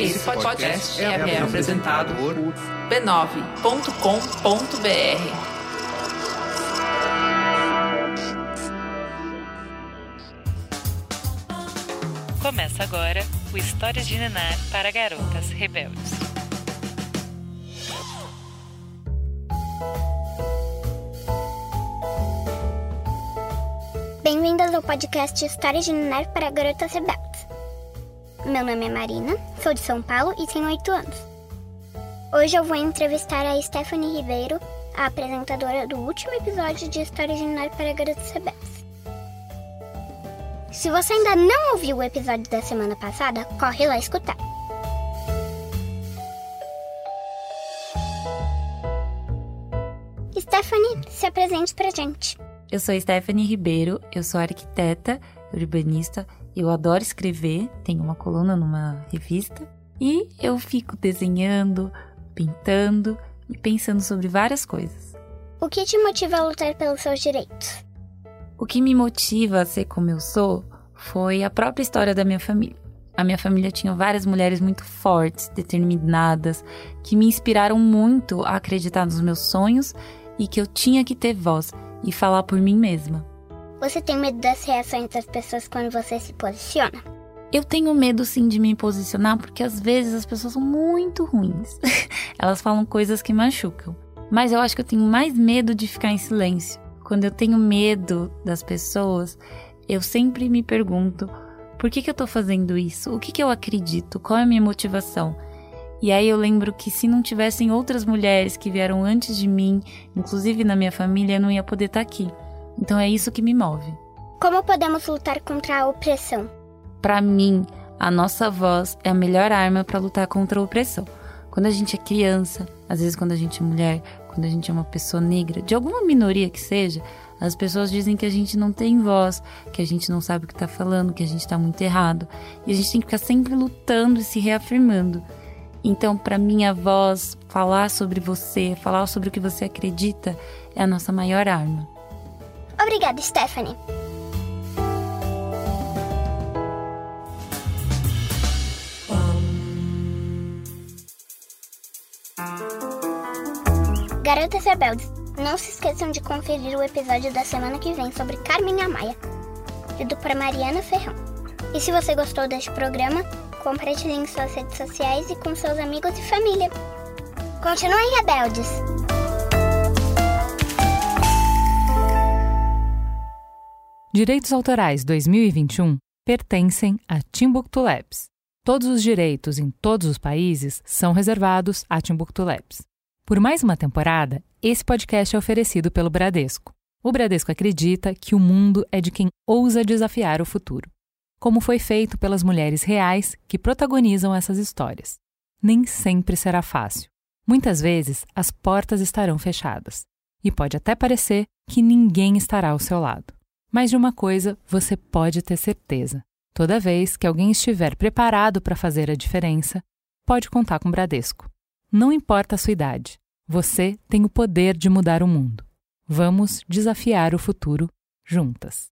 Esse podcast é, é apresentado por b9.com.br. Começa agora o Histórias de Nenar para Garotas Rebeldes. Bem-vindas ao podcast Histórias de Nenar para Garotas Rebeldes. Meu nome é Marina, sou de São Paulo e tenho 8 anos. Hoje eu vou entrevistar a Stephanie Ribeiro, a apresentadora do último episódio de História General para Garotos Rebeldes. Se você ainda não ouviu o episódio da semana passada, corre lá escutar. Stephanie, se apresente pra gente. Eu sou Stephanie Ribeiro, eu sou arquiteta, urbanista eu adoro escrever, tenho uma coluna numa revista e eu fico desenhando, pintando e pensando sobre várias coisas. O que te motiva a lutar pelos seus direitos? O que me motiva a ser como eu sou foi a própria história da minha família. A minha família tinha várias mulheres muito fortes, determinadas, que me inspiraram muito a acreditar nos meus sonhos e que eu tinha que ter voz e falar por mim mesma. Você tem medo das reações das pessoas quando você se posiciona? Eu tenho medo sim de me posicionar porque às vezes as pessoas são muito ruins. Elas falam coisas que machucam. Mas eu acho que eu tenho mais medo de ficar em silêncio. Quando eu tenho medo das pessoas, eu sempre me pergunto: por que, que eu tô fazendo isso? O que, que eu acredito? Qual é a minha motivação? E aí eu lembro que se não tivessem outras mulheres que vieram antes de mim, inclusive na minha família, eu não ia poder estar tá aqui. Então é isso que me move. Como podemos lutar contra a opressão? Para mim, a nossa voz é a melhor arma para lutar contra a opressão. Quando a gente é criança, às vezes quando a gente é mulher, quando a gente é uma pessoa negra, de alguma minoria que seja, as pessoas dizem que a gente não tem voz, que a gente não sabe o que está falando, que a gente está muito errado. E a gente tem que ficar sempre lutando e se reafirmando. Então, para mim, a voz, falar sobre você, falar sobre o que você acredita, é a nossa maior arma. Obrigada, Stephanie. Garotas Rebeldes, não se esqueçam de conferir o episódio da semana que vem sobre Carmen Amaya, lido por Mariana Ferrão. E se você gostou deste programa, compartilhe em suas redes sociais e com seus amigos e família. Continuem rebeldes! Direitos Autorais 2021 pertencem a Timbuktu Labs. Todos os direitos em todos os países são reservados a Timbuktu Labs. Por mais uma temporada, esse podcast é oferecido pelo Bradesco. O Bradesco acredita que o mundo é de quem ousa desafiar o futuro, como foi feito pelas mulheres reais que protagonizam essas histórias. Nem sempre será fácil. Muitas vezes as portas estarão fechadas e pode até parecer que ninguém estará ao seu lado. Mas de uma coisa você pode ter certeza: toda vez que alguém estiver preparado para fazer a diferença, pode contar com o Bradesco. Não importa a sua idade, você tem o poder de mudar o mundo. Vamos desafiar o futuro juntas.